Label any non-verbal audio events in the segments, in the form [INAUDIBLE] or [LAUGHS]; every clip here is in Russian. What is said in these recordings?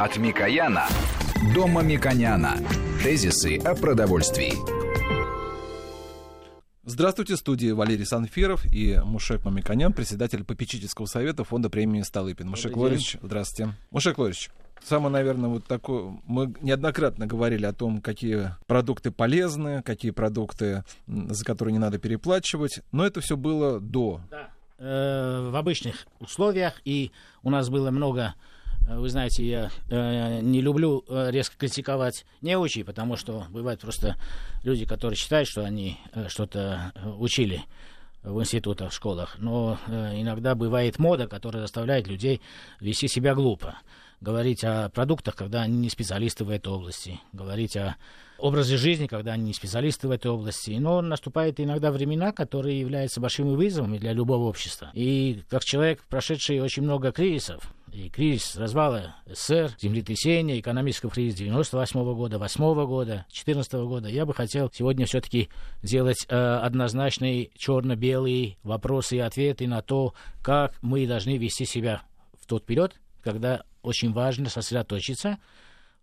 От Микояна до Мамиконяна. Тезисы о продовольствии. Здравствуйте, в студии Валерий Санфиров и Мушек Мамиконян, председатель попечительского совета фонда премии Столыпин. Мушек Лорич, здравствуйте. Мушек Лорич, Самое, наверное, вот такое... Мы неоднократно говорили о том, какие продукты полезны, какие продукты, за которые не надо переплачивать, но это все было до. Да. Э, в обычных условиях, и у нас было много вы знаете, я э, не люблю э, резко критиковать неучи, потому что бывают просто люди, которые считают, что они э, что-то э, учили в институтах, в школах. Но э, иногда бывает мода, которая заставляет людей вести себя глупо говорить о продуктах, когда они не специалисты в этой области, говорить о образе жизни, когда они не специалисты в этой области. Но наступают иногда времена, которые являются большими вызовами для любого общества. И как человек, прошедший очень много кризисов, и кризис развала СССР, землетрясения, экономического кризиса 98 -го года, 8 года, 14 -го года, я бы хотел сегодня все-таки сделать э, однозначные черно-белые вопросы и ответы на то, как мы должны вести себя в тот период, когда очень важно сосредоточиться,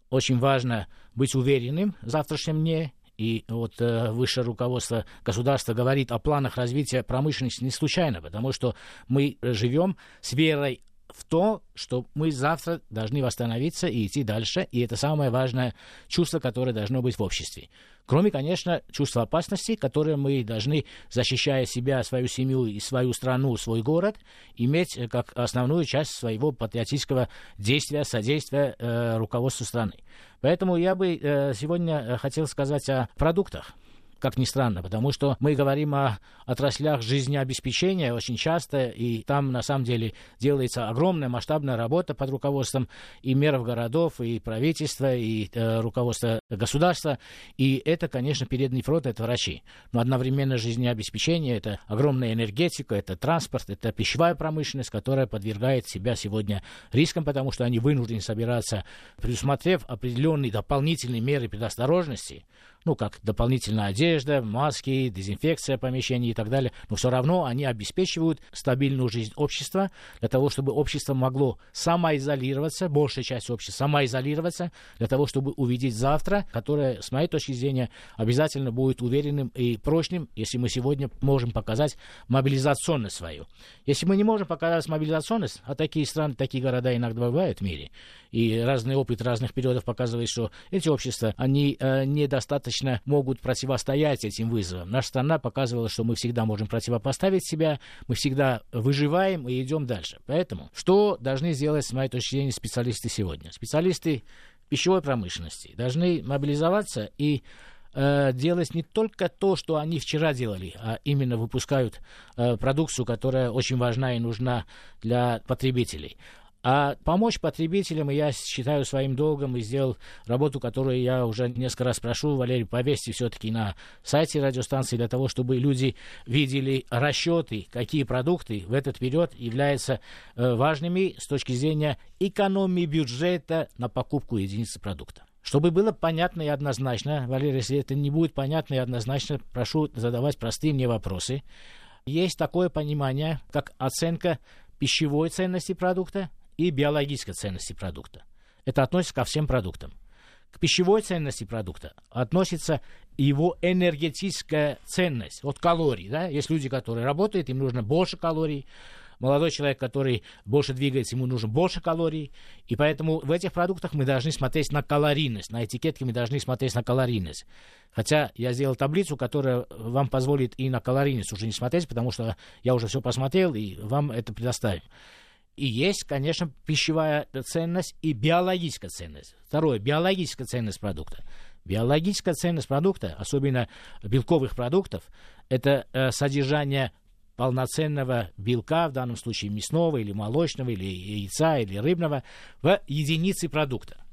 очень важно быть уверенным в завтрашнем дне. И вот э, высшее руководство государства говорит о планах развития промышленности не случайно, потому что мы живем с верой в то, что мы завтра должны восстановиться и идти дальше, и это самое важное чувство, которое должно быть в обществе. Кроме, конечно, чувства опасности, которое мы должны, защищая себя, свою семью и свою страну, свой город, иметь э, как основную часть своего патриотического действия, содействия э, руководству страны. Поэтому я бы э, сегодня э, хотел сказать о продуктах как ни странно, потому что мы говорим о отраслях жизнеобеспечения очень часто, и там на самом деле делается огромная масштабная работа под руководством и меров городов, и правительства, и э, руководства государства, и это, конечно, передний фронт, это врачи. Но одновременно жизнеобеспечение, это огромная энергетика, это транспорт, это пищевая промышленность, которая подвергает себя сегодня рискам, потому что они вынуждены собираться, предусмотрев определенные дополнительные меры предосторожности, ну, как дополнительная одежда, маски, дезинфекция помещений и так далее, но все равно они обеспечивают стабильную жизнь общества для того, чтобы общество могло самоизолироваться, большая часть общества самоизолироваться, для того, чтобы увидеть завтра, которое, с моей точки зрения, обязательно будет уверенным и прочным, если мы сегодня можем показать мобилизационность свою. Если мы не можем показать мобилизационность, а такие страны, такие города иногда бывают в мире, и разный опыт разных периодов показывает, что эти общества, они э, недостаточно могут противостоять этим вызовам. Наша страна показывала, что мы всегда можем противопоставить себя, мы всегда выживаем и идем дальше. Поэтому, что должны сделать, с моей точки зрения, специалисты сегодня? Специалисты пищевой промышленности должны мобилизоваться и э, делать не только то, что они вчера делали, а именно выпускают э, продукцию, которая очень важна и нужна для потребителей. А помочь потребителям я считаю своим долгом и сделал работу, которую я уже несколько раз прошу, Валерий, повесьте все-таки на сайте радиостанции для того, чтобы люди видели расчеты, какие продукты в этот период являются э, важными с точки зрения экономии бюджета на покупку единицы продукта. Чтобы было понятно и однозначно, Валерий, если это не будет понятно и однозначно, прошу задавать простые мне вопросы. Есть такое понимание, как оценка пищевой ценности продукта и биологической ценности продукта. Это относится ко всем продуктам. К пищевой ценности продукта относится его энергетическая ценность от калорий. Да? Есть люди, которые работают, им нужно больше калорий. Молодой человек, который больше двигается, ему нужно больше калорий. И поэтому в этих продуктах мы должны смотреть на калорийность. На этикетке мы должны смотреть на калорийность. Хотя я сделал таблицу, которая вам позволит и на калорийность уже не смотреть, потому что я уже все посмотрел и вам это предоставим. И есть, конечно, пищевая ценность и биологическая ценность. Второе, биологическая ценность продукта. Биологическая ценность продукта, особенно белковых продуктов, это э, содержание полноценного белка, в данном случае мясного или молочного, или яйца, или рыбного, в единице продукта.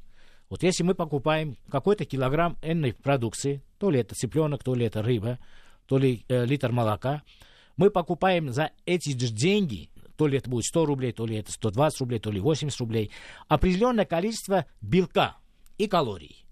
Вот если мы покупаем какой-то килограмм энной продукции, то ли это цыпленок, то ли это рыба, то ли э, литр молока, мы покупаем за эти же деньги то ли это будет 100 рублей, то ли это 120 рублей, то ли 80 рублей, определенное количество белка и калорий.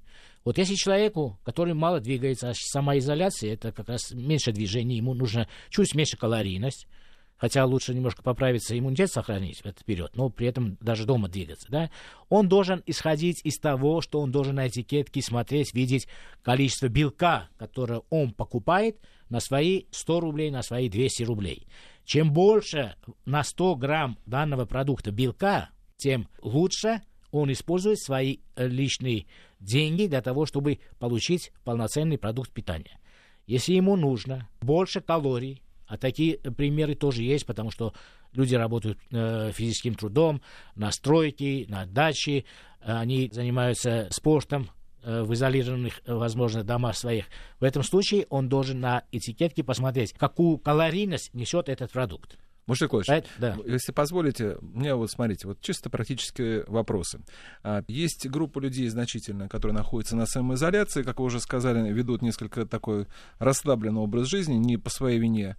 Вот если человеку, который мало двигается, а самоизоляция, это как раз меньше движения, ему нужно чуть меньше калорийность, хотя лучше немножко поправиться, иммунитет сохранить в этот период, но при этом даже дома двигаться, да, он должен исходить из того, что он должен на этикетке смотреть, видеть количество белка, которое он покупает на свои 100 рублей, на свои 200 рублей. Чем больше на 100 грамм данного продукта белка, тем лучше он использует свои э, личные деньги для того, чтобы получить полноценный продукт питания. Если ему нужно больше калорий, а такие примеры тоже есть, потому что люди работают э, физическим трудом на стройке, на даче, они занимаются спортом э, в изолированных, э, возможно, домах своих. В этом случае он должен на этикетке посмотреть, какую калорийность несет этот продукт. Мужик Ильич, да. если позволите, мне вот смотрите, вот чисто практические вопросы. А, есть группа людей значительная, которые находятся на самоизоляции, как вы уже сказали, ведут несколько такой расслабленный образ жизни, не по своей вине.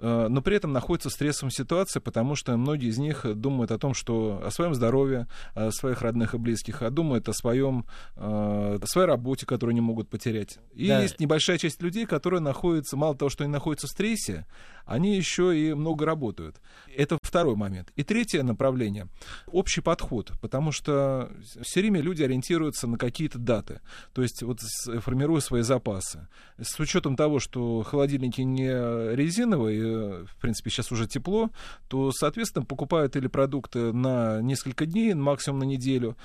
Э, но при этом находятся в стрессовой ситуации, потому что многие из них думают о том, что о своем здоровье, о своих родных и близких, а думают о своем, э, о своей работе, которую не могут потерять. И да. есть небольшая часть людей, которые находятся, мало того, что они находятся в стрессе, они еще и много работают. Это второй момент. И третье направление — общий подход, потому что все время люди ориентируются на какие-то даты, то есть вот формируя свои запасы. С учетом того, что холодильники не резиновые, в принципе, сейчас уже тепло, то, соответственно, покупают или продукты на несколько дней, максимум на неделю,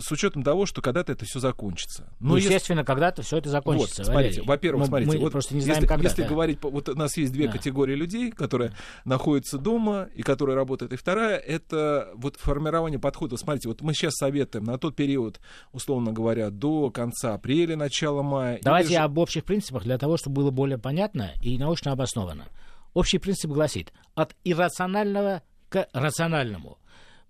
с учетом того, что когда-то это все закончится. Но ну, естественно, если... когда-то все это закончится. Вот, смотрите, во-первых, смотрите, мы вот просто не знаем, если, когда. Если говорить, вот у нас есть две да. категории людей, которые находятся дома и которые работают. И вторая это вот формирование подхода. Смотрите, вот мы сейчас советуем на тот период, условно говоря, до конца апреля, начала мая. Давайте же... об общих принципах для того, чтобы было более понятно и научно обосновано. Общий принцип гласит от иррационального к рациональному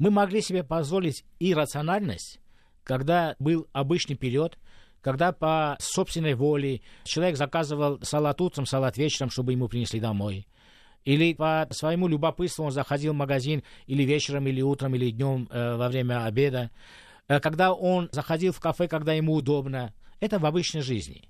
мы могли себе позволить иррациональность, когда был обычный период, когда по собственной воле человек заказывал салат утром, салат вечером, чтобы ему принесли домой. Или по своему любопытству он заходил в магазин или вечером, или утром, или днем э, во время обеда. Э, когда он заходил в кафе, когда ему удобно. Это в обычной жизни.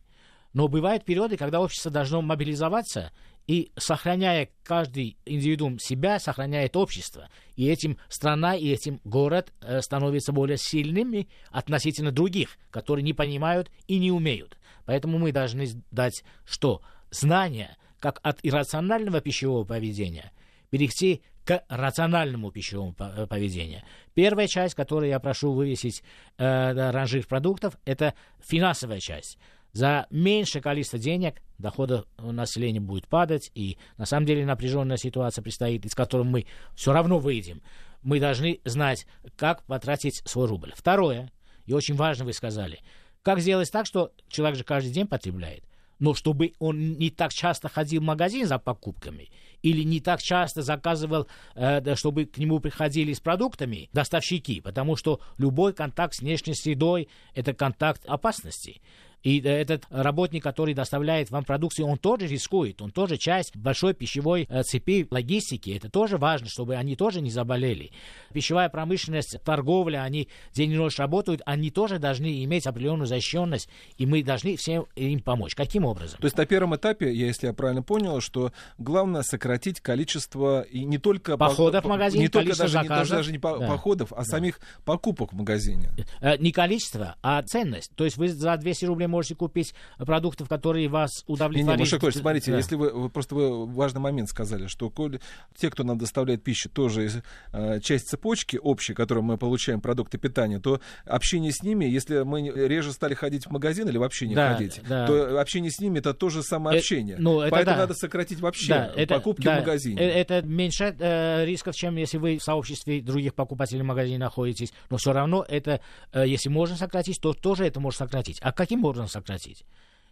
Но бывают периоды, когда общество должно мобилизоваться и сохраняя каждый индивидуум себя, сохраняет общество. И этим страна и этим город э, становятся более сильными относительно других, которые не понимают и не умеют. Поэтому мы должны дать что? Знания, как от иррационального пищевого поведения, перейти к рациональному пищевому э, поведению. Первая часть, которую я прошу вывесить э, ранжир продуктов, это финансовая часть за меньшее количество денег доходы населения будет падать, и на самом деле напряженная ситуация предстоит, из которой мы все равно выйдем. Мы должны знать, как потратить свой рубль. Второе, и очень важно вы сказали, как сделать так, что человек же каждый день потребляет, но чтобы он не так часто ходил в магазин за покупками или не так часто заказывал, э, чтобы к нему приходили с продуктами доставщики, потому что любой контакт с внешней средой – это контакт опасности. И э, этот работник, который доставляет вам продукцию, он тоже рискует, он тоже часть большой пищевой э, цепи логистики. Это тоже важно, чтобы они тоже не заболели. Пищевая промышленность, торговля, они день и ночь работают, они тоже должны иметь определенную защищенность, и мы должны всем им помочь. Каким образом? То есть на первом этапе, если я правильно понял, что главное сократить количество и не только походов по, в магазин, не только даже, не, даже, даже не по, да. походов, а да. самих покупок в магазине. Э, не количество, а ценность. То есть вы за 200 рублей можете купить продуктов, которые вас удовлетворят. Не, не, Мушек, смотрите, да. если вы, вы просто вы важный момент сказали, что коль, те, кто нам доставляет пищу, тоже э, часть цепочки общей, которую мы получаем продукты питания, то общение с ними, если мы реже стали ходить в магазин или вообще не да, ходить, да. то общение с ними это тоже самое э, общение. Э, ну, это Поэтому да. надо сократить вообще да, это, покупки да, в магазине. Э, это меньше э, рисков, чем если вы в сообществе других покупателей магазина находитесь. Но все равно это, э, если можно сократить, то тоже это можно сократить. А каким образом сократить?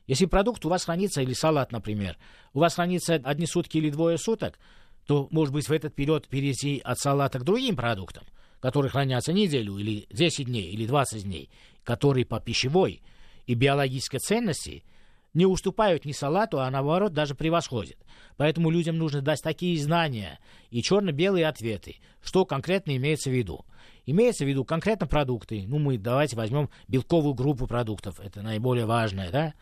Если продукт у вас хранится, или салат, например, у вас хранится одни сутки или двое суток, то, может быть, в этот период перейти от салата к другим продуктам, которые хранятся неделю, или 10 дней, или 20 дней, которые по пищевой и биологической ценности не уступают ни салату, а наоборот даже превосходят. Поэтому людям нужно дать такие знания и черно-белые ответы, что конкретно имеется в виду. Имеется в виду конкретно продукты. Ну, мы давайте возьмем белковую группу продуктов. Это наиболее важное, да?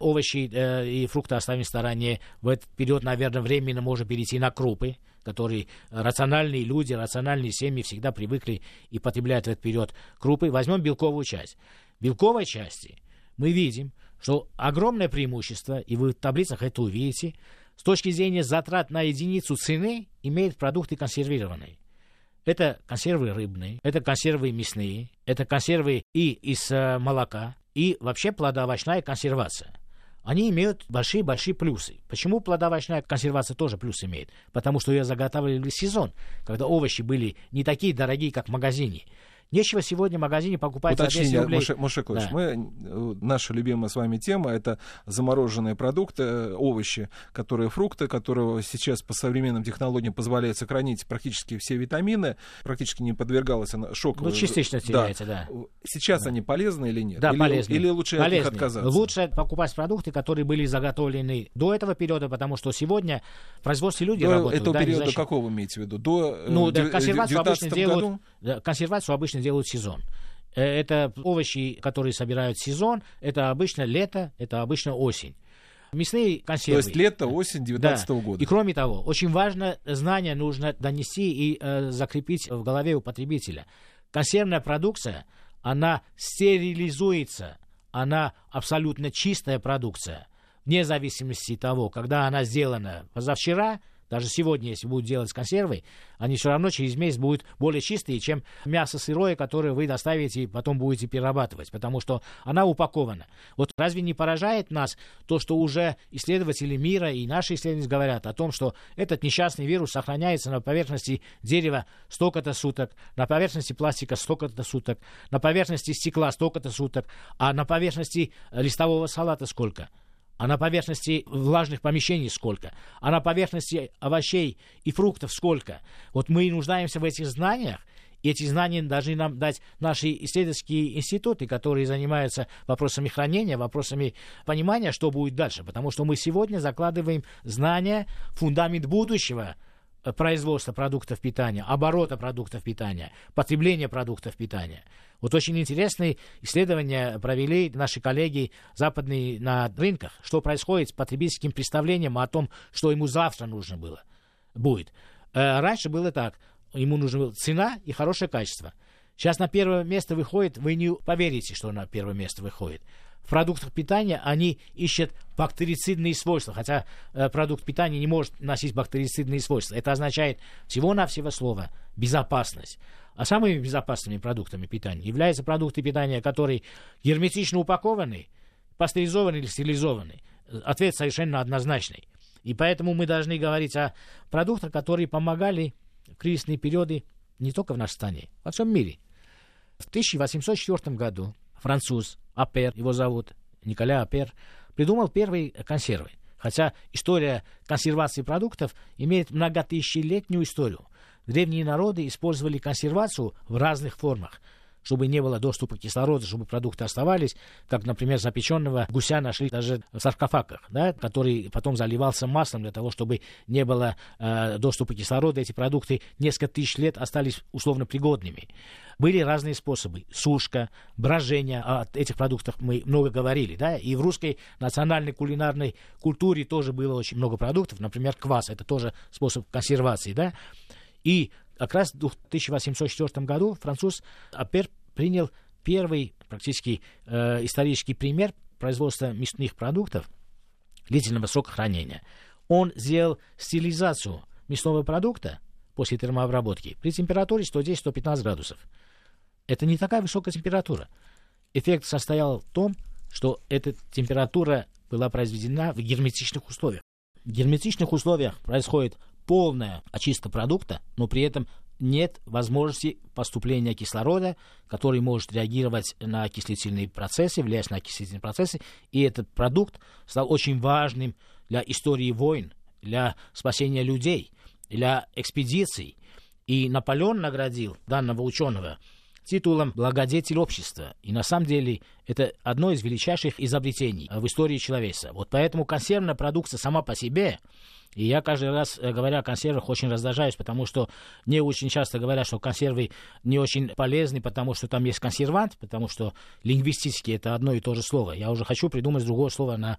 Овощи э, и фрукты оставим в стороне. В этот период, наверное, временно можно перейти на крупы. которые рациональные люди, рациональные семьи всегда привыкли и потребляют в этот период крупы. Возьмем белковую часть. Белковой части мы видим, что огромное преимущество, и вы в таблицах это увидите, с точки зрения затрат на единицу цены имеют продукты консервированные. Это консервы рыбные, это консервы мясные, это консервы и из э, молока, и вообще плодоовощная консервация. Они имеют большие-большие плюсы. Почему плодоовощная консервация тоже плюс имеет? Потому что ее заготавливали в сезон, когда овощи были не такие дорогие, как в магазине. Нечего сегодня в магазине покупать Уточнение, за 10 рублей. Муше, Мушекович, Да. мы, э, наша любимая с вами тема, это замороженные продукты, э, овощи, которые фрукты, которые сейчас по современным технологиям позволяют сохранить практически все витамины, практически не подвергалась она шоку. Ну, частично теряется, да. Сейчас они полезны или нет? Да, или, полезны. Или лучше от полезны. них отказаться? Лучше покупать продукты, которые были заготовлены до этого периода, потому что сегодня в производстве люди До работают. этого да, периода какого вы имеете в виду? До э, Ну, да, консервацию обычно 19 делают, году? Да, консервацию обычно делают сезон. Э, Это овощи, которые собирают сезон, это обычно лето, это обычно осень. Мясные То консервы. есть лето, осень Да. 19 года. И кроме того, очень важно, знание нужно донести и э, закрепить в голове у потребителя. Консервная продукция, она стерилизуется, она абсолютно чистая продукция, вне зависимости от того, когда она сделана позавчера, даже сегодня, если будут делать консервы, они все равно через месяц будут более чистые, чем мясо сырое, которое вы доставите и потом будете перерабатывать, потому что она упакована. Вот разве не поражает нас то, что уже исследователи мира и наши исследователи говорят о том, что этот несчастный вирус сохраняется на поверхности дерева столько-то суток, на поверхности пластика столько-то суток, на поверхности стекла столько-то суток, а на поверхности листового салата сколько? А на поверхности влажных помещений сколько, а на поверхности овощей и фруктов сколько. Вот мы и нуждаемся в этих знаниях, и эти знания должны нам дать наши исследовательские институты, которые занимаются вопросами хранения, вопросами понимания, что будет дальше. Потому что мы сегодня закладываем знания, фундамент будущего э, производства продуктов питания, оборота продуктов питания, потребления продуктов питания. Вот очень интересные исследования провели наши коллеги западные на рынках, что происходит с потребительским представлением о том, что ему завтра нужно было, будет. Э, Раньше было так, ему нужна была цена и хорошее качество. Сейчас на первое место выходит, вы не поверите, что на первое место выходит. В продуктах питания они ищут бактерицидные свойства, хотя э, продукт питания не может носить бактерицидные свойства. Это означает всего-навсего слово безопасность. А самыми безопасными продуктами питания являются продукты питания, которые герметично упакованы, пастеризованы или стерилизованы. Ответ совершенно однозначный. И поэтому мы должны говорить о продуктах, которые помогали в кризисные периоды не только в нашей стране, во всем мире. В 1804 году француз Апер, его зовут Николя Апер, придумал первые консервы. Хотя история консервации продуктов имеет многотысячелетнюю историю. Древние народы использовали консервацию в разных формах чтобы не было доступа кислорода, чтобы продукты оставались, как, например, запеченного гуся нашли даже в саркофагах, да, который потом заливался маслом для того, чтобы не было э, доступа кислорода, эти продукты несколько тысяч лет остались условно пригодными. Были разные способы. Сушка, брожение, о этих продуктах мы много говорили, да, и в русской национальной кулинарной культуре тоже было очень много продуктов, например, квас, это тоже способ консервации, да, и как раз в 1804 году француз Апер принял первый практически э, исторический пример производства мясных продуктов длительного срока хранения. Он сделал стилизацию мясного продукта после термообработки при температуре 110-115 градусов. Это не такая высокая температура. Эффект состоял в том, что эта температура была произведена в герметичных условиях. В герметичных условиях происходит полная очистка продукта, но при этом нет возможности поступления кислорода, который может реагировать на окислительные процессы, влиять на окислительные процессы. И этот продукт стал очень важным для истории войн, для спасения людей, для экспедиций. И Наполеон наградил данного ученого титулом благодетель общества. И на самом деле это одно из величайших изобретений в истории человечества. Вот поэтому консервная продукция сама по себе И я каждый раз, э, говоря о консервах, очень раздражаюсь, потому что мне очень часто говорят, что консервы не очень полезны, потому что там есть консервант, потому что лингвистически это одно и то же слово. Я уже хочу придумать другое слово на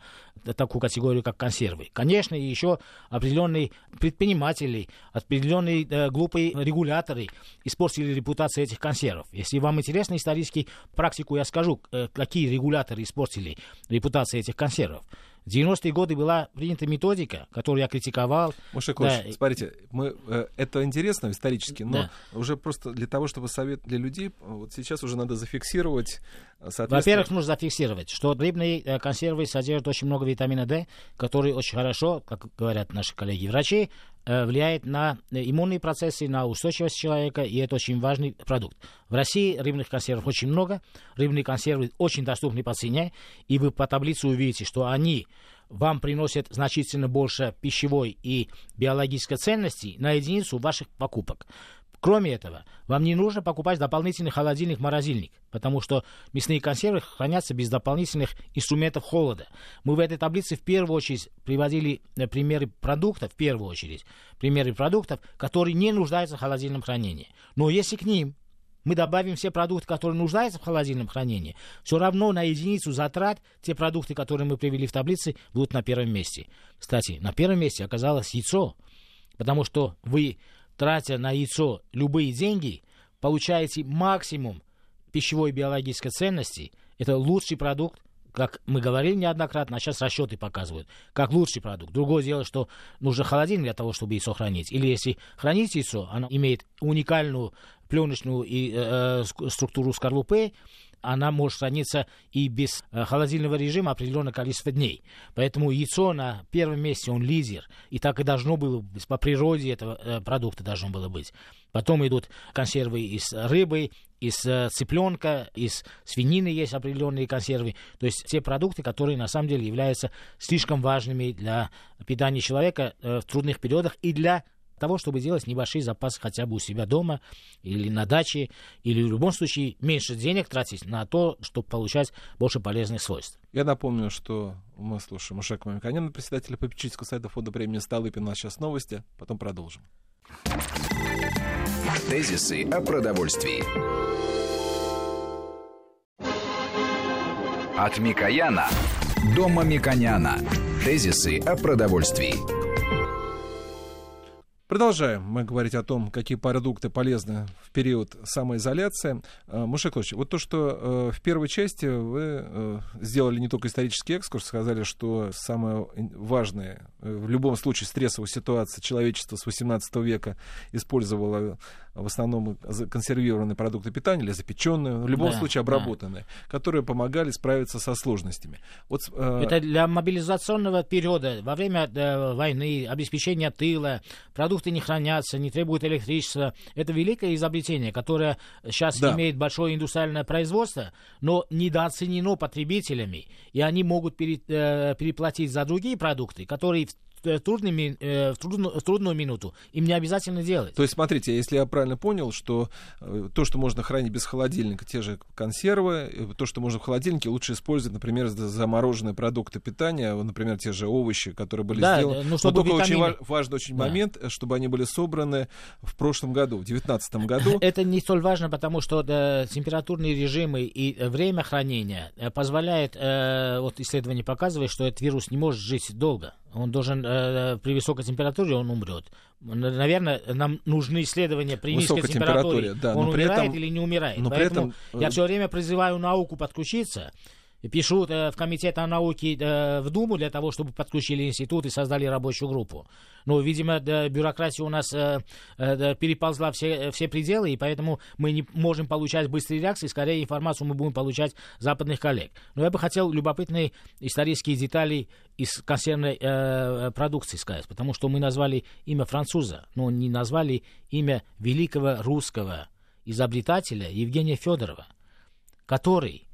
такую категорию, как консервы. Конечно, еще определенные предприниматели, определенные э, глупые регуляторы испортили репутацию этих консервов. Если вам интересна исторически практику, я скажу, э, какие регуляторы испортили репутацию этих консервов. В 90-е годы была принята методика, которую я критиковал. Муша да. смотрите, мы, э, это интересно исторически, но да. уже просто для того, чтобы совет для людей, вот сейчас уже надо зафиксировать. Э, Во-первых, нужно зафиксировать, что рыбные э, консервы содержат очень много витамина D, который очень хорошо, как говорят наши коллеги-врачи, влияет на иммунные процессы, на устойчивость человека, и это очень важный продукт. В России рыбных консервов очень много, рыбные консервы очень доступны по цене, и вы по таблице увидите, что они вам приносят значительно больше пищевой и биологической ценности на единицу ваших покупок. Кроме этого, вам не нужно покупать дополнительный холодильник-морозильник, потому что мясные консервы хранятся без дополнительных инструментов холода. Мы в этой таблице в первую очередь приводили э, примеры продуктов, в первую очередь, примеры продуктов, которые не нуждаются в холодильном хранении. Но если к ним мы добавим все продукты, которые нуждаются в холодильном хранении, все равно на единицу затрат те продукты, которые мы привели в таблице, будут на первом месте. Кстати, на первом месте оказалось яйцо, потому что вы, тратя на яйцо любые деньги, получаете максимум пищевой и биологической ценности. Это лучший продукт, как мы говорили неоднократно, а сейчас расчеты показывают, как лучший продукт. Другое дело, что нужно холодильник для того, чтобы яйцо хранить. Или если хранить яйцо, оно имеет уникальную пленочную и, э, э структуру скорлупы, она может храниться и без э, холодильного режима определенное количество дней. Поэтому яйцо на первом месте, он лидер. И так и должно было быть, по природе этого э, продукта должно было быть. Потом идут консервы из рыбы, из э, цыпленка, из свинины есть определенные консервы. То есть те продукты, которые на самом деле являются слишком важными для питания человека в трудных периодах и для того, чтобы делать небольшие запасы хотя бы у себя дома или на даче, или в любом случае меньше денег тратить на то, чтобы получать больше полезных свойств. Я напомню, что мы слушаем Мушека Мамиканяна, председателя попечительского сайта фонда премии Столыпин. У нас сейчас новости, потом продолжим. Тезисы о продовольствии. От Микояна до Мамиконяна. Тезисы о продовольствии. Продолжаем мы говорить о том, какие продукты полезны в период самоизоляции. Э, Муше Клович, вот то, что э, в первой части вы э, сделали не только исторический экскурс, сказали, что самое важное в любом случае стрессовая ситуация человечества с 18 века использовало в основном консервированные продукты питания или запеченные, в любом да, случае обработанные, да. которые помогали справиться со сложностями. Вот, э... Это для мобилизационного периода, во время э, войны, обеспечения тыла, продукты не хранятся, не требуют электричества. Это великое изобретение, которое сейчас да. имеет большое индустриальное производство, но недооценено потребителями, и они могут пере, э, переплатить за другие продукты, которые Э, трудными, э, в, трудную, в трудную минуту им не обязательно делать. То есть, смотрите, если я правильно понял, что э, то, что можно хранить без холодильника, те же консервы, то, что можно в холодильнике, лучше использовать, например, замороженные продукты питания, например, те же овощи, которые были да, сделаны. Ну, чтобы Но только витамины... очень важный очень да. момент, чтобы они были собраны в прошлом году, в 2019 году. [LAUGHS] Это не столь важно, потому что да, температурные режимы и время хранения позволяет, вот исследование показывает, что этот вирус не может жить долго. Он должен э, при высокой температуре он умрет. Наверное, нам нужны исследования при низкой температуре. температуре да, он умирает этом, или не умирает. Но Поэтому при этом... я все время призываю науку подключиться пишу э, в комитет о науке э, в Думу для того, чтобы подключили институт и создали рабочую группу. Но, видимо, бюрократия у нас э, переползла все, все пределы, и поэтому мы не можем получать быстрые реакции, скорее информацию мы будем получать западных коллег. Но я бы хотел любопытные исторические детали из консервной продукции сказать, потому что мы назвали имя француза, но не назвали имя великого русского изобретателя Евгения Федорова, который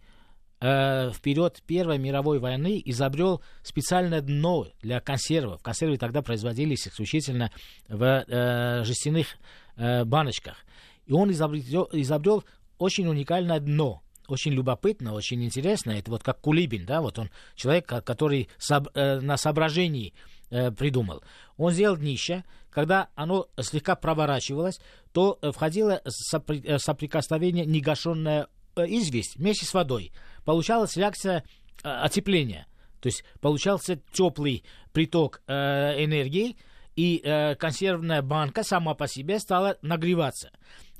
э, в Первой мировой войны изобрел специальное дно для консервов. Консервы тогда производились исключительно в э, жестяных э, баночках. И он изобрел, изобрел очень уникальное дно, очень любопытно, очень интересно. Это вот как Кулибин, да, вот он человек, который соб, э, на соображении э, придумал? Он сделал днище, когда оно слегка проворачивалось, то э, входило сопри, э, соприкосновение негашенная э, известь вместе с водой. Получалась реакция э, отепления. То есть получался теплый приток э, энергии, и э, консервная банка сама по себе стала нагреваться.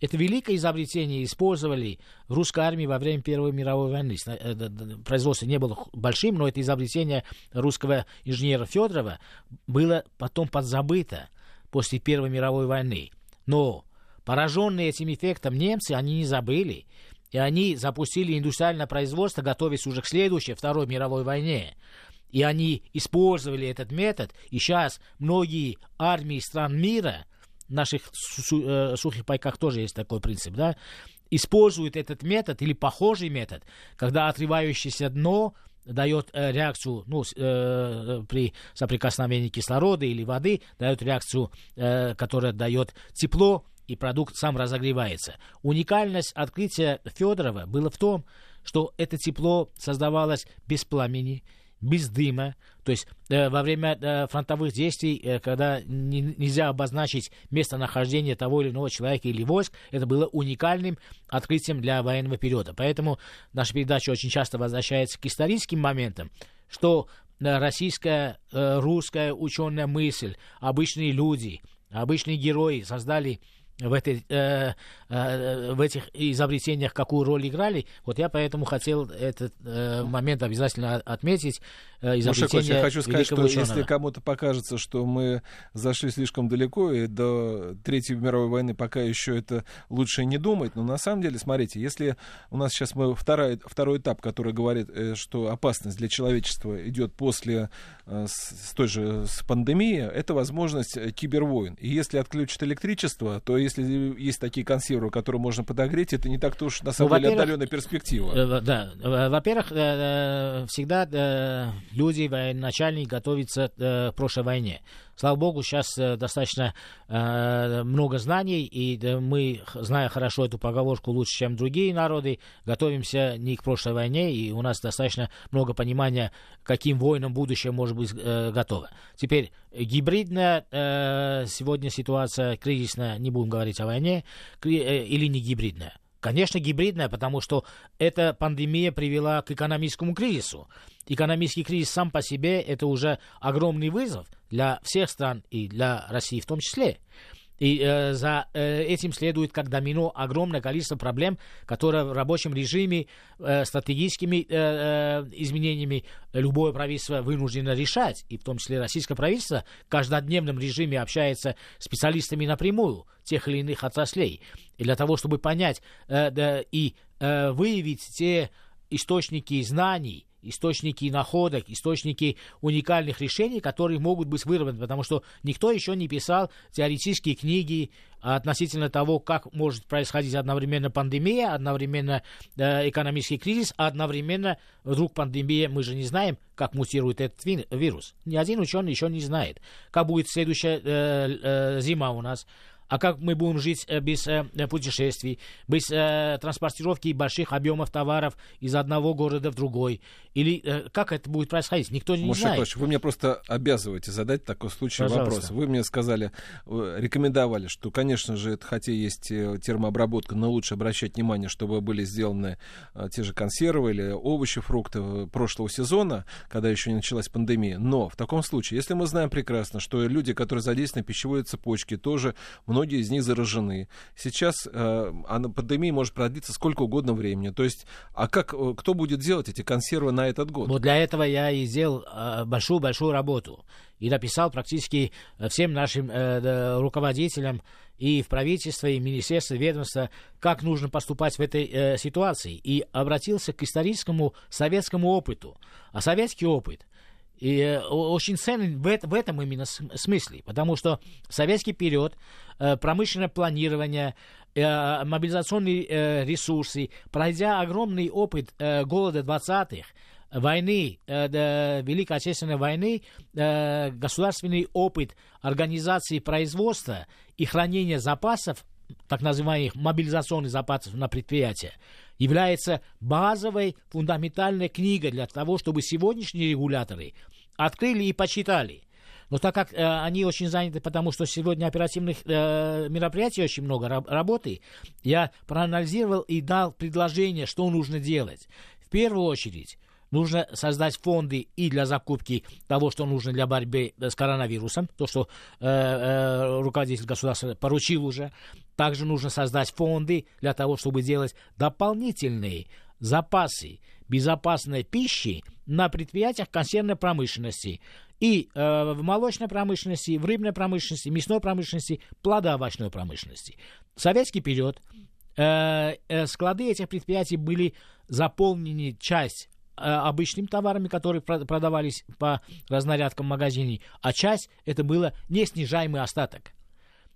Это великое изобретение использовали в русской армии во время Первой мировой войны. Э, производство не было большим, но это изобретение русского инженера Федорова было потом подзабыто после Первой мировой войны. Но пораженные этим эффектом немцы, они не забыли. И они запустили индустриальное производство, готовясь уже к следующей, Второй мировой войне. И они использовали этот метод, и сейчас многие армии стран мира, в наших э, сухих пайках тоже есть такой принцип, да, используют этот метод или похожий метод, когда отрывающееся дно дает э, реакцию, ну, э, при соприкосновении кислорода или воды, дает реакцию, э, которая дает тепло, и продукт сам разогревается. Уникальность открытия Федорова было в том, что это тепло создавалось без пламени, без дыма. То есть э, во время э, фронтовых действий, э, когда не, нельзя обозначить местонахождение того или иного человека или войск, это было уникальным открытием для военного периода. Поэтому наша передача очень часто возвращается к историческим моментам, что э, российская, э, русская ученая мысль, обычные люди, обычные герои создали в, этой, э, э, в этих изобретениях какую роль играли. Вот я поэтому хотел этот э, момент обязательно отметить. Э, изобретение я хочу сказать, что ученого. если кому-то покажется, что мы зашли слишком далеко, и до Третьей мировой войны пока еще это лучше не думать, но на самом деле, смотрите, если у нас сейчас мы второй, второй этап, который говорит, э, что опасность для человечества идет после э, с, с той же с пандемии, это возможность э, кибервойн. И если отключат электричество, то если есть такие консервы, которые можно подогреть, это не так-то уж на самом ну, деле отдаленная перспектива. Э, да, во-первых, э, всегда э, люди, военачальники готовятся э, к прошлой войне. Слава богу, сейчас э, достаточно э, много знаний, и мы, зная хорошо эту поговорку лучше, чем другие народы, готовимся не к прошлой войне, и у нас достаточно много понимания, каким войнам будущее может быть э, готово. Теперь гибридная сегодня ситуация кризисная, не будем говорить о войне, или не гибридная. Конечно, гибридная, потому что эта пандемия привела к экономическому кризису. Экономический кризис сам по себе это уже огромный вызов для всех стран и для России в том числе. И э, за э, этим следует как домино огромное количество проблем, которые в рабочем режиме э, стратегическими э, э, изменениями любое правительство вынуждено решать. И в том числе российское правительство в каждодневном режиме общается с специалистами напрямую тех или иных отраслей. И для того, чтобы понять э, да, и э, выявить те источники знаний, источники находок, источники уникальных решений, которые могут быть выработаны, потому что никто еще не писал теоретические книги относительно того, как может происходить одновременно пандемия, одновременно э, экономический кризис, а одновременно вдруг пандемия, мы же не знаем, как мутирует этот вирус. Ни один ученый еще не знает, как будет следующая э, э, зима у нас, а как мы будем жить э, без э, путешествий, без э, транспортировки больших объемов товаров из одного города в другой? Или э, как это будет происходить? Никто не Маша знает. Вы мне просто обязываете задать такой случай Пожалуйста. вопрос. Вы мне сказали, рекомендовали, что, конечно же, это, хотя есть э, термообработка, но лучше обращать внимание, чтобы были сделаны э, те же консервы или овощи, фрукты прошлого сезона, когда еще не началась пандемия. Но в таком случае, если мы знаем прекрасно, что люди, которые задействованы в пищевой цепочке, тоже много многие из них заражены. Сейчас э, а пандемия может продлиться сколько угодно времени. То есть, а как, э, кто будет делать эти консервы на этот год? Вот для этого я и сделал большую-большую э, работу. И написал практически э, всем нашим э, руководителям и в правительстве, и в министерстве, и как нужно поступать в этой э, ситуации. И обратился к историческому советскому опыту. А советский опыт – и э, очень ценен в, в этом именно смысле, потому что советский период э, промышленное планирование, э, мобилизационные ресурсы, пройдя огромный опыт голода 20-х, войны, Великой Отечественной войны, государственный опыт организации производства и хранения запасов, так называемых мобилизационных запасов на предприятия, является базовой фундаментальной книгой для того, чтобы сегодняшние регуляторы открыли и почитали, Но так как э, они очень заняты, потому что сегодня оперативных э, мероприятий очень много раб- работы, я проанализировал и дал предложение, что нужно делать. В первую очередь, нужно создать фонды и для закупки того, что нужно для борьбы с коронавирусом, то, что э, э, руководитель государства поручил уже. Также нужно создать фонды для того, чтобы делать дополнительные запасы безопасной пищи на предприятиях консервной промышленности и э, в молочной промышленности, в рыбной промышленности, мясной промышленности, плодоовощной промышленности. В советский период э, э, склады этих предприятий были заполнены часть э, обычными товарами, которые продавались по разнарядкам магазиней, а часть это было неснижаемый остаток.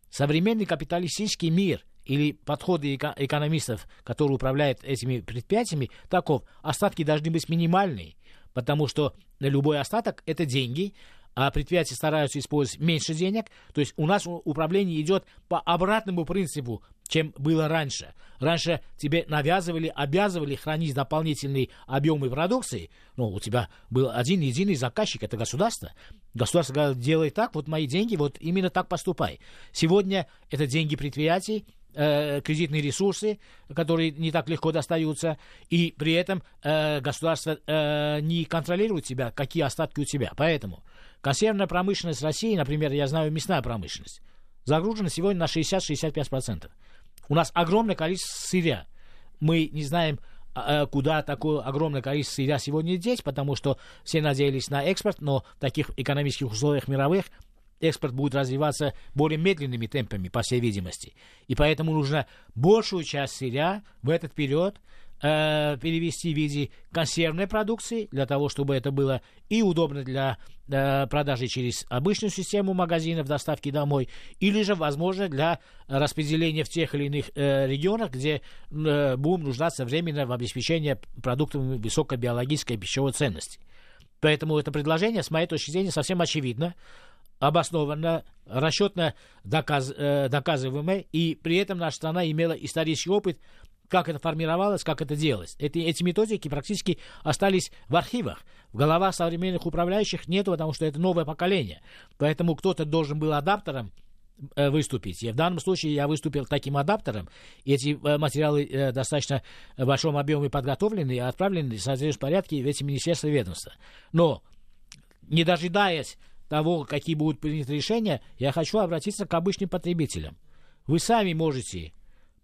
Современный капиталистический мир или подходы эко- экономистов, которые управляют этими предприятиями, таков. Остатки должны быть минимальные, потому что любой остаток – это деньги, а предприятия стараются использовать меньше денег. То есть у нас управление идет по обратному принципу, чем было раньше. Раньше тебе навязывали, обязывали хранить дополнительные объемы продукции. Ну, у тебя был один единый заказчик, это государство. Государство говорит, делай так, вот мои деньги, вот именно так поступай. Сегодня это деньги предприятий, э, кредитные ресурсы, которые не так легко достаются, и при этом э, государство э, не контролирует тебя, какие остатки у тебя. Поэтому консервная промышленность России, например, я знаю мясная промышленность, загружена сегодня на 60-65%. У нас огромное количество сырья. Мы не знаем, а, э, куда такое огромное количество сырья сегодня деть, потому что все надеялись на экспорт, но в таких экономических условиях мировых экспорт будет развиваться более медленными темпами, по всей видимости. И поэтому нужно большую часть сырья в этот период э, перевести в виде консервной продукции, для того, чтобы это было и удобно для э, продажи через обычную систему магазинов, доставки домой, или же, возможно, для распределения в тех или иных э, регионах, где э, будем нуждаться временно в обеспечении продуктами высокобиологической пищевой ценности. Поэтому это предложение, с моей точки зрения, совсем очевидно обоснованно, расчетно доказ, э, доказываемое, и при этом наша страна имела исторический опыт, как это формировалось, как это делалось. Эти, эти методики практически остались в архивах. В головах современных управляющих нету, потому что это новое поколение. Поэтому кто-то должен был адаптером э, выступить. И в данном случае я выступил таким адаптером. Эти э, материалы э, достаточно в большом объеме подготовлены и отправлены в соответствующем порядке в эти министерства и ведомства. Но, не дожидаясь того, какие будут приняты решения, я хочу обратиться к обычным потребителям. Вы сами можете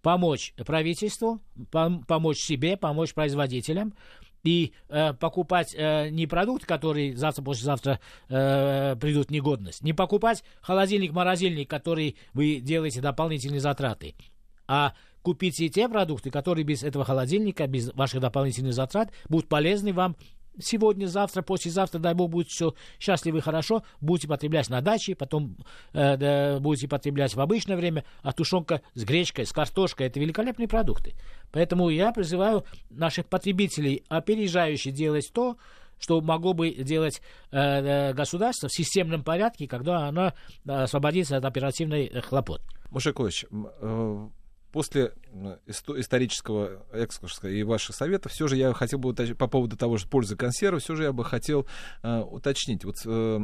помочь правительству, пом- помочь себе, помочь производителям и э, покупать э, не продукт, который завтра-послезавтра э, придут в негодность, не покупать холодильник-морозильник, который вы делаете дополнительные затраты, а купите те продукты, которые без этого холодильника, без ваших дополнительных затрат будут полезны вам сегодня, завтра, послезавтра, дай бог, будет все счастливо и хорошо, будете потреблять на даче, потом э, да, будете потреблять в обычное время, а тушенка с гречкой, с картошкой, это великолепные продукты. Поэтому я призываю наших потребителей, опережающих, делать то, что могло бы делать э, э государство в системном порядке, когда оно э, освободится от оперативной э, хлопот. Мушакович, э, после исторического экскурса и ваших советов, все же я хотел бы уточнить, по поводу того же пользы консервы, все же я бы хотел э, уточнить. Вот э,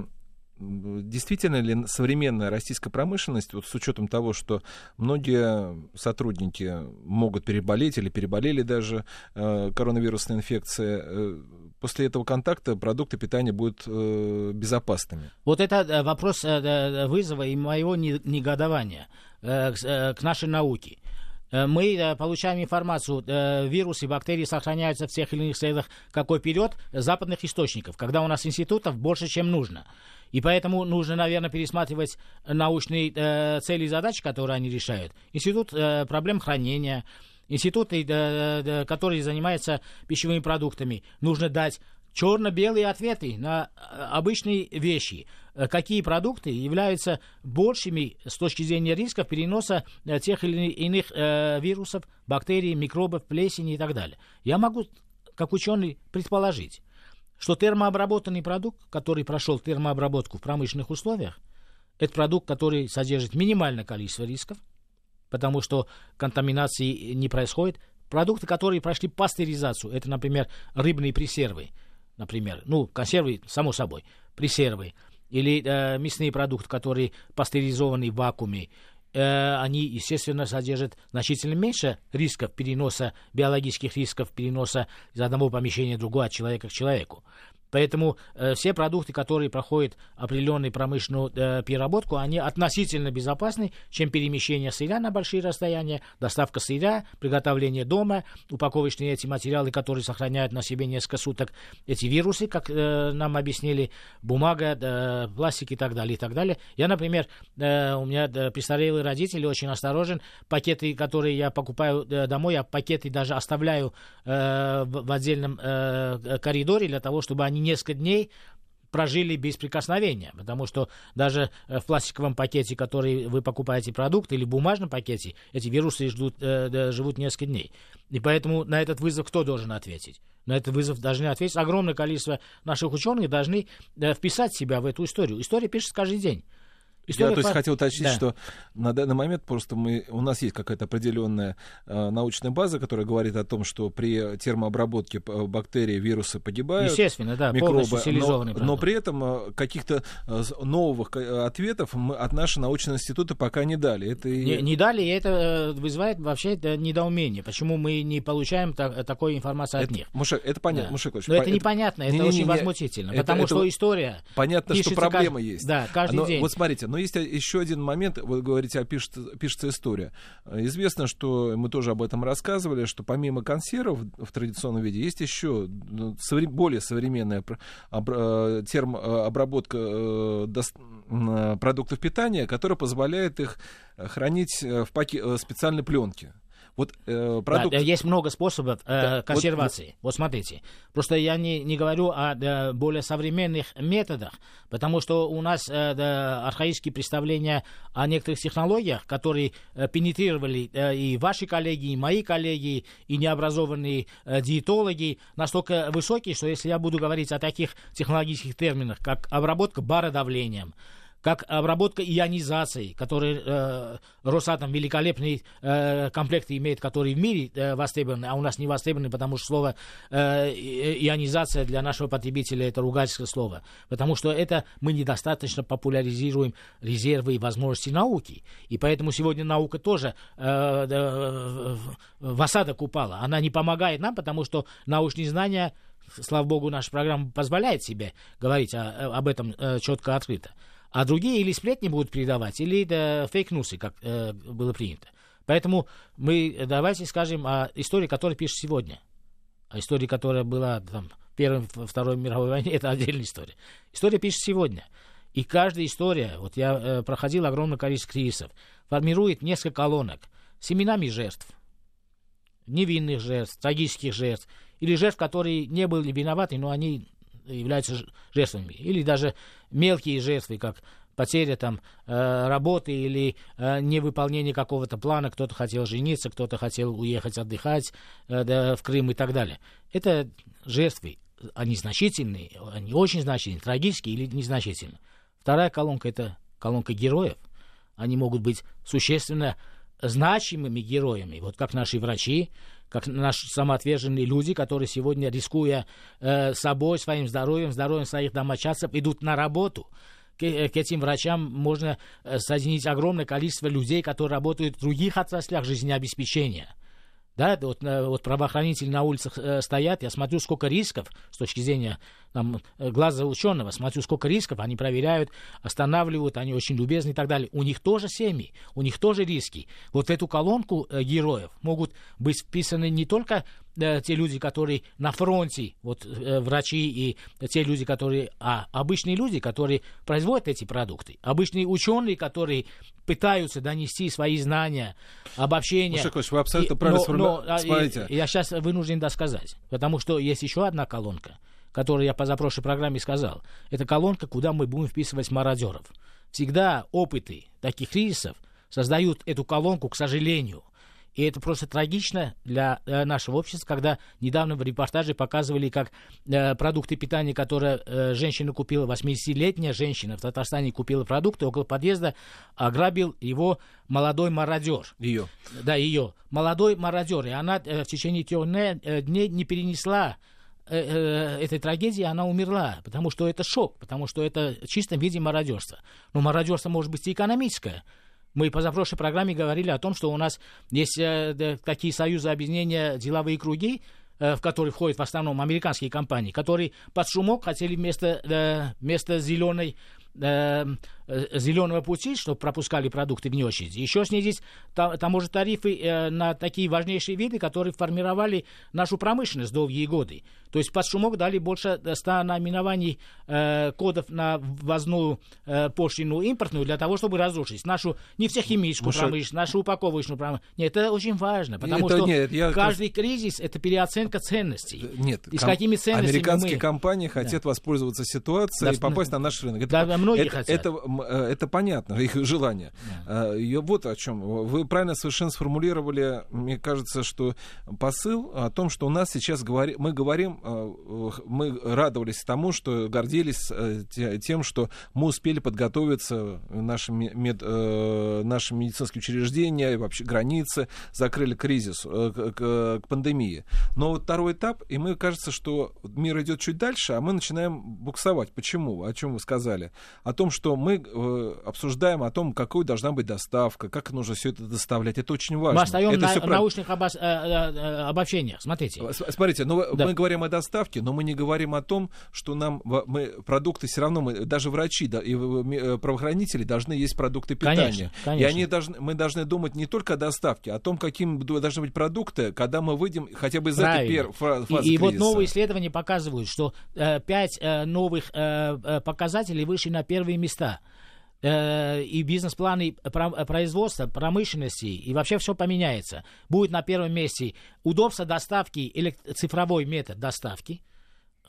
действительно ли современная российская промышленность, вот с учетом того, что многие сотрудники могут переболеть или переболели даже э, коронавирусной инфекцией, э, после этого контакта продукты питания будут э, безопасными? Вот это э, вопрос э, вызова и моего негодования э, к нашей науке. Э, мы э, получаем информацию, э, вирусы, бактерии сохраняются в тех или иных целях какой период западных источников, когда у нас институтов больше, чем нужно. И поэтому нужно, наверное, пересматривать научные цели и задачи, которые они решают. Институт проблем хранения, институты, которые занимаются пищевыми продуктами, нужно дать черно-белые ответы на обычные вещи. Э, какие продукты являются большими с точки зрения рисков переноса э, тех или иных э, вирусов, бактерий, микробов, плесени и так далее. Я могу, как ученый, предположить, что термообработанный продукт, который прошел термообработку в промышленных условиях, это продукт, который содержит минимальное количество рисков, потому что контаминации не происходит. Продукты, которые прошли пастеризацию, это, например, рыбные пресервы, например, ну, консервы, само собой, пресервы, или э, мясные продукты, которые пастеризованы в вакууме, э, они, естественно, содержат значительно меньше рисков переноса, биологических рисков переноса из одного помещения в другое от человека к человеку. Поэтому э, все продукты, которые проходят определенную промышленную э, переработку, они относительно безопасны, чем перемещение сырья на большие расстояния, доставка сырья, приготовление дома, упаковочные эти материалы, которые сохраняют на себе несколько суток эти вирусы, как э, нам объяснили, бумага, э, пластик и так далее, и так далее. Я, например, э, у меня э, престарелые родители, очень осторожен. Пакеты, которые я покупаю э, домой, я пакеты даже оставляю э, в, в отдельном э, коридоре для того, чтобы они несколько дней прожили без прикосновения, потому что даже э, в пластиковом пакете, который вы покупаете продукт, или в бумажном пакете, эти вирусы ждут, э, живут несколько дней. И поэтому на этот вызов кто должен ответить? На этот вызов должны ответить огромное количество наших ученых, должны э, вписать себя в эту историю. История пишется каждый день. История Я то есть хотел уточнить, да. что на данный момент просто мы, у нас есть какая-то определенная э, научная база, которая говорит о том, что при термообработке бактерии, вирусы погибают. Естественно, да, микробы, но, но при этом э, каких-то э, новых э, ответов мы от нашего научного института пока не дали. Это не, не дали, и это вызывает вообще недоумение. Почему мы не получаем та, такой информации это, от них? Мушек, это понятно, да. Мушек, Но это, это непонятно, это не, не, очень не, возмутительно, это, потому это, что история... Понятно, что проблема есть. Да, каждый но, день. Вот смотрите, но есть еще один момент, вы говорите, а пишется, пишется история. Известно, что мы тоже об этом рассказывали, что помимо консервов в традиционном виде есть еще ну, более современная э, термообработка э, э, продуктов питания, которая позволяет их хранить в паке, специальной пленке. Вот э, продукт... Да, есть много способов э, да, консервации. Вот, вот смотрите. Просто я не, не говорю о да, более современных методах, потому что у нас э, да, архаические представления о некоторых технологиях, которые э, пенетрировали э, и ваши коллеги, и мои коллеги, и необразованные э, диетологи, настолько высокие, что если я буду говорить о таких технологических терминах, как обработка бародавлением, как обработка ионизации, который э, Росатом великолепный э, комплект имеет, который в мире э, востребован, а у нас не востребован, потому что слово э, ионизация для нашего потребителя это ругательское слово, потому что это мы недостаточно популяризируем резервы и возможности науки, и поэтому сегодня наука тоже э, э, в осадок упала, она не помогает нам, потому что научные знания слава богу, наша программа позволяет себе говорить о, об этом э, четко открыто а другие или сплетни будут передавать, или да, фейк-нусы, как э, было принято. Поэтому мы давайте скажем о истории, которая пишет сегодня. О истории, которая была там, в Первой, Второй мировой войне, [LAUGHS] это отдельная история. История пишет сегодня. И каждая история, вот я э, проходил огромное количество кризисов, формирует несколько колонок с именами жертв, невинных жертв, трагических жертв, или жертв, которые не были виноваты, но они являются жертвами. Или даже мелкие жертвы, как потеря там э, работы или э, невыполнение какого-то плана, кто-то хотел жениться, кто-то хотел уехать отдыхать э, да, в Крым и так далее. Это жертвы, они значительные, они очень значительные, трагические или незначительные. Вторая колонка это колонка героев. Они могут быть существенно значимыми героями, вот как наши врачи, как наши самоотверженные люди, которые сегодня, рискуя э, собой, своим здоровьем, здоровьем своих домочадцев, идут на работу. К, э, к этим врачам можно э, соединить огромное количество людей, которые работают в других отраслях жизнеобеспечения – да, вот, э, вот правоохранители на улицах э, стоят, я смотрю, сколько рисков с точки зрения там, э, глаза ученого, смотрю, сколько рисков, они проверяют, останавливают, они очень любезны и так далее. У них тоже семьи, у них тоже риски. Вот в эту колонку героев могут быть вписаны не только э, те люди, которые на фронте, вот э, врачи и те люди, которые, а обычные люди, которые производят эти продукты, обычные ученые, которые пытаются донести свои знания, обобщения. Мушакович, вы абсолютно и, правильно но, но, Смотрите. Я сейчас вынужден досказать, потому что есть еще одна колонка, которую я по запрошлой программе сказал. Это колонка, куда мы будем вписывать мародеров. Всегда опыты таких кризисов создают эту колонку, к сожалению – и это просто трагично для э, нашего общества, когда недавно в репортаже показывали, как э, продукты питания, которые э, женщина купила, 80-летняя женщина в Татарстане купила продукты около подъезда, ограбил его молодой мародер. Ее. Да, ее. Молодой мародер. И она в течение трех дней не перенесла этой трагедии она умерла, потому что это шок, потому что это в чистом виде мародерство. Но мародерство может быть и экономическое. Мы по позапрошлой программе говорили о том, что у нас есть э, такие союзы объединения деловые круги, э, в которые входят в основном американские компании, которые под шумок хотели вместо, э, вместо зеленой зеленого пути, чтобы пропускали продукты вне очереди, еще снизить таможенные тарифы э, на такие важнейшие виды, которые формировали нашу промышленность долгие годы. То есть под шумок дали больше 100 наименований э, кодов на ввозную э, пошлину импортную для того, чтобы разрушить нашу нефтехимическую Маша... промышленность, нашу упаковочную промышленность. Нет, это очень важно, потому это, что нет, я... каждый кризис — это переоценка ценностей. Нет, и с какими ценностями Американские мы... компании хотят да. воспользоваться ситуацией да, и попасть на наш рынок. Это, да, многие это, хотят. Это, э, это понятно, [LAUGHS] их желание. Да. А, вот о чем. Вы правильно совершенно сформулировали, мне кажется, что посыл о том, что у нас сейчас говори... мы говорим Э, мы радовались тому, что гордились э, тем, что мы успели подготовиться, наши, мед, э, наши медицинские учреждения, вообще границы, закрыли кризис, к, к пандемии. Но вот второй этап, и мы кажется, что мир идет чуть дальше, а мы начинаем буксовать. Почему? О чем вы сказали? О том, что мы обсуждаем о том, какой должна быть доставка, как нужно все это доставлять. Это очень важно. Мы остаем это на научных обос... обобщениях. Смотрите. Смотрите, ну, да. мы говорим о доставке, но мы не говорим о том, что нам мы, продукты все равно, мы, даже врачи да, и э, правоохранители должны есть продукты питания. Конечно, конечно. И они должны, мы должны думать не только о доставке, а о том, каким должны быть продукты, когда мы выйдем хотя бы из Правильно. этой фазы И, и вот новые исследования показывают, что э, пять э, новых э, э, показателей вышли на первые места э, и бизнес-планы производства, промышленности, и вообще все поменяется. Будет на первом месте удобство доставки или цифровой метод доставки,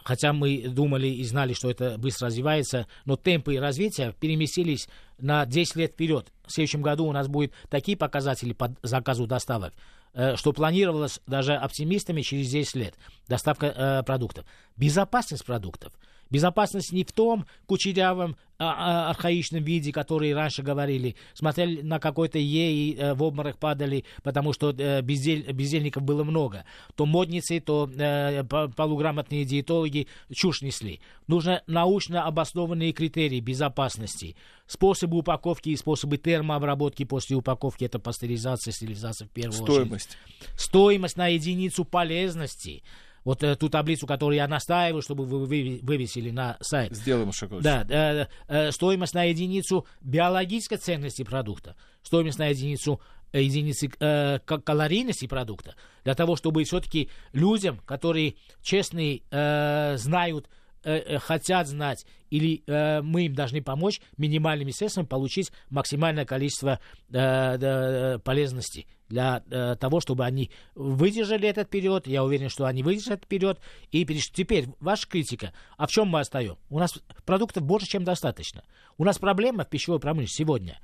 хотя мы думали и знали, что это быстро развивается, но темпы развития переместились на 10 лет вперед. В следующем году у нас будут такие показатели по заказу доставок, э, что планировалось даже оптимистами через 10 лет доставка э, продуктов. Безопасность продуктов – Безопасность не в том кучерявом а, а, архаичном виде, который раньше говорили. Смотрели на какой-то Е и э, в обморок падали, потому что э, бездель, бездельников было много. То модницы, то э, полуграмотные диетологи чушь несли. Нужно научно обоснованные критерии безопасности. Способы упаковки и способы термообработки после упаковки это пастеризация, стерилизация в первую Стоимость. очередь. Стоимость на единицу полезности вот э, ту таблицу, которую я настаиваю, чтобы вы вывесили на сайт. Сделаем шаг. Да, э, э, стоимость на единицу биологической ценности продукта, стоимость на единицу э, единицы э, калорийности продукта, для того, чтобы все-таки людям, которые честные, э, знают, э, э, хотят знать, или э, мы им должны помочь минимальными средствами получить максимальное количество э, э, полезности для э, того, чтобы они выдержали этот период. Я уверен, что они выдержат этот период. И теперь ваша критика. А в чем мы остаем? У нас продуктов больше, чем достаточно. У нас проблема в пищевой промышленности сегодня,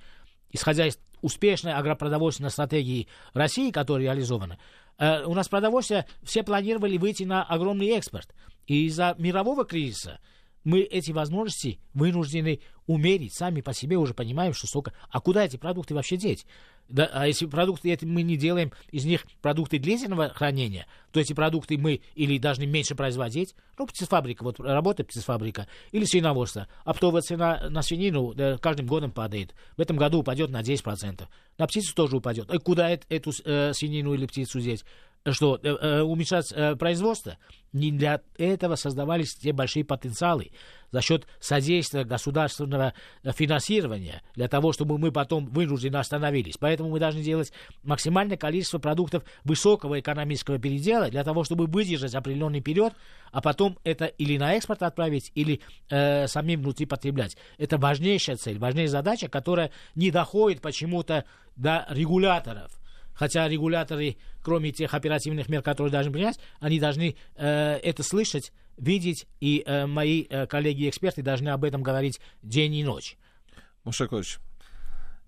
исходя из успешной агропродовольственной стратегии России, которая реализована, э, у нас продовольствие все планировали выйти на огромный экспорт. И из-за мирового кризиса мы эти возможности вынуждены умерить. Сами по себе уже понимаем, что сколько... А куда эти продукты вообще деть? Да, а если продукты эти мы не делаем из них продукты длительного хранения, то эти продукты мы или должны меньше производить, ну, птицефабрика, вот работает птицефабрика, или свиноводство. Оптовая цена на свинину да, каждым годом падает. В этом году упадет на 10%. На птицу тоже упадет. И куда эту э, свинину или птицу деть? Что э, э, уменьшать э, производство. Не для этого создавались те большие потенциалы за счет содействия государственного финансирования, для того, чтобы мы потом вынуждены остановились. Поэтому мы должны делать максимальное количество продуктов высокого экономического передела, для того, чтобы выдержать определенный период, а потом это или на экспорт отправить, или э, самим внутри потреблять. Это важнейшая цель, важнейшая задача, которая не доходит почему-то до регуляторов хотя регуляторы, кроме тех оперативных мер, которые должны принять, они должны э, это слышать, видеть, и э, мои э, коллеги-эксперты должны об этом говорить день и ночь. Мушакович,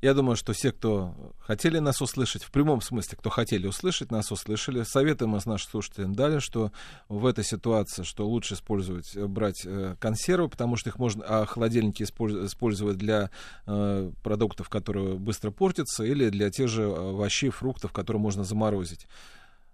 я думаю, что все, кто хотели нас услышать, в прямом смысле, кто хотели услышать, нас услышали. Советуем мы с нашим слушателям дали, что в этой ситуации, что лучше использовать, э, брать э, консервы, потому что их можно, а холодильники использовать для э, продуктов, которые быстро портятся, или для тех же овощей, фруктов, которые можно заморозить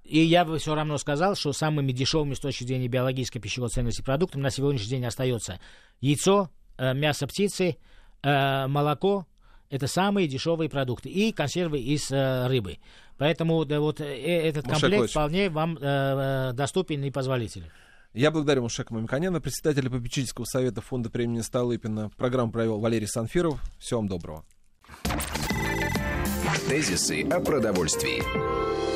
И я бы все равно сказал, что самыми дешевыми с точки зрения биологической пищевой ценности продуктами на сегодняшний день остается яйцо, мясо птицы, молоко, это самые дешевые продукты. И консервы из э, рыбы. Поэтому да, вот э, этот Мушек комплект вполне вам э, доступен и позволителен. Я благодарю Мушека Мамиканяна, председателя попечительского совета фонда премии Столыпина. Программу провел Валерий Санфиров. Всего вам доброго. Тезисы о продовольствии.